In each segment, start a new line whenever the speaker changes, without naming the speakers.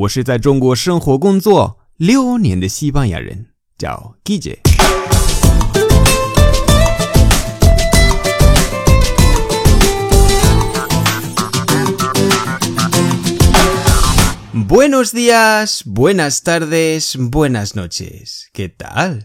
我是在中国生活工作六年的西班牙人，叫 Guille。Buenos días, buenas tardes, buenas noches. ¿Qué tal?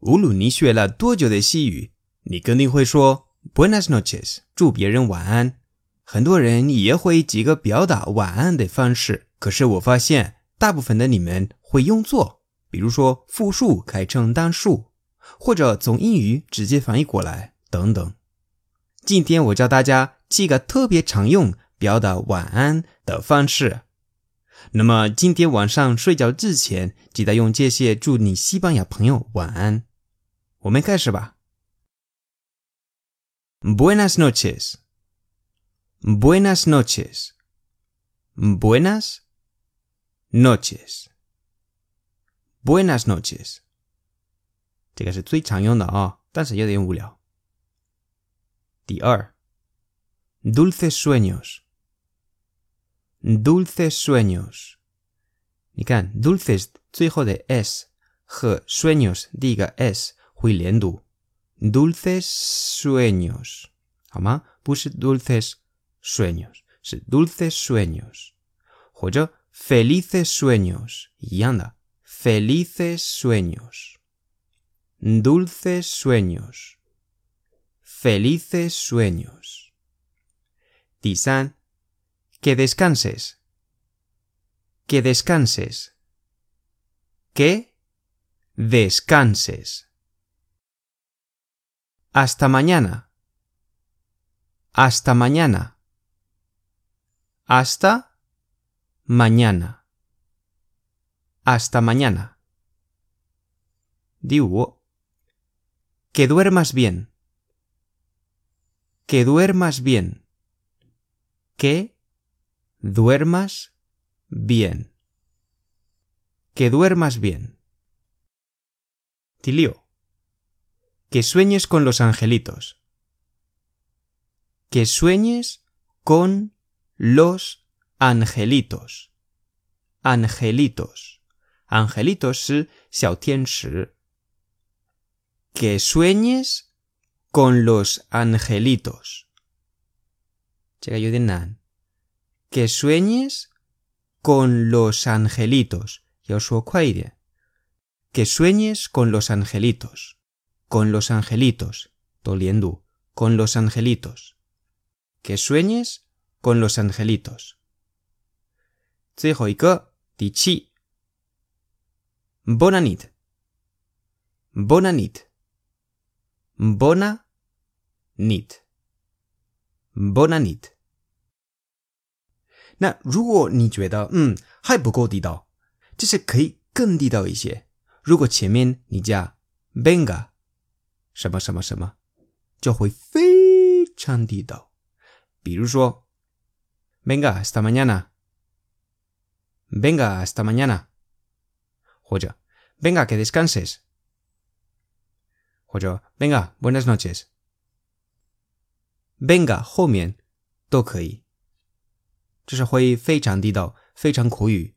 无论你学了多久的西语，你肯定会说 Buenas noches，祝别人晚安。很多人也会几个表达晚安的方式，可是我发现大部分的你们会用错，比如说复数改成单数，或者从英语直接翻译过来等等。今天我教大家几个特别常用表达晚安的方式。那么今天晚上睡觉之前，记得用这些祝你西班牙朋友晚安。我们开始吧。Buenas noches. Buenas noches. Buenas noches. Buenas noches. 这个是最常用的啊，但是有点无聊。第二，dulces sueños。dulces sueños。你看，dulces 最后的 s 和 sueños 第一个 s 会连读，dulces sueños，好吗？不是 dulces sueños，是 dulces sueños，或者 Felices sueños. Y anda. Felices sueños. Dulces sueños. Felices sueños. Tizán. Que descanses. Que descanses. Que descanses. Hasta mañana. Hasta mañana. Hasta mañana. Hasta mañana. Digo. Que duermas bien. Que duermas bien. Que duermas bien. Que duermas bien. Tilio. Que sueñes con los angelitos. Que sueñes con los angelitos. Angelitos. Angelitos Que sueñes con los angelitos que sueñes con los angelitos. Que sueñes con los angelitos. Con los angelitos. Toliendo. Con los angelitos. Que sueñes con los angelitos. 最后一个第七 Bonanit. Bonanit. Bona nit. Bonanit. 那如果你觉得嗯还不够地道，就是可以更地道一些。如果前面你加 venga 什么什么什么，就会非常地道。比如说 venga hasta mañana，venga hasta mañana，或者 venga que descanses，或者 venga buenas noches，venga 后面都可以。这是会非常地道，非常口语。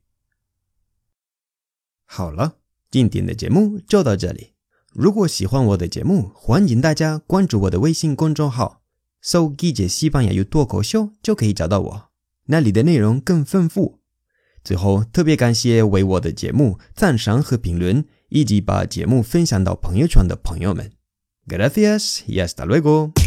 好了，今天的节目就到这里。如果喜欢我的节目，欢迎大家关注我的微信公众号，搜“季节西班牙语脱口秀”就可以找到我，那里的内容更丰富。最后，特别感谢为我的节目赞赏和评论，以及把节目分享到朋友圈的朋友们。Gracias y hasta luego。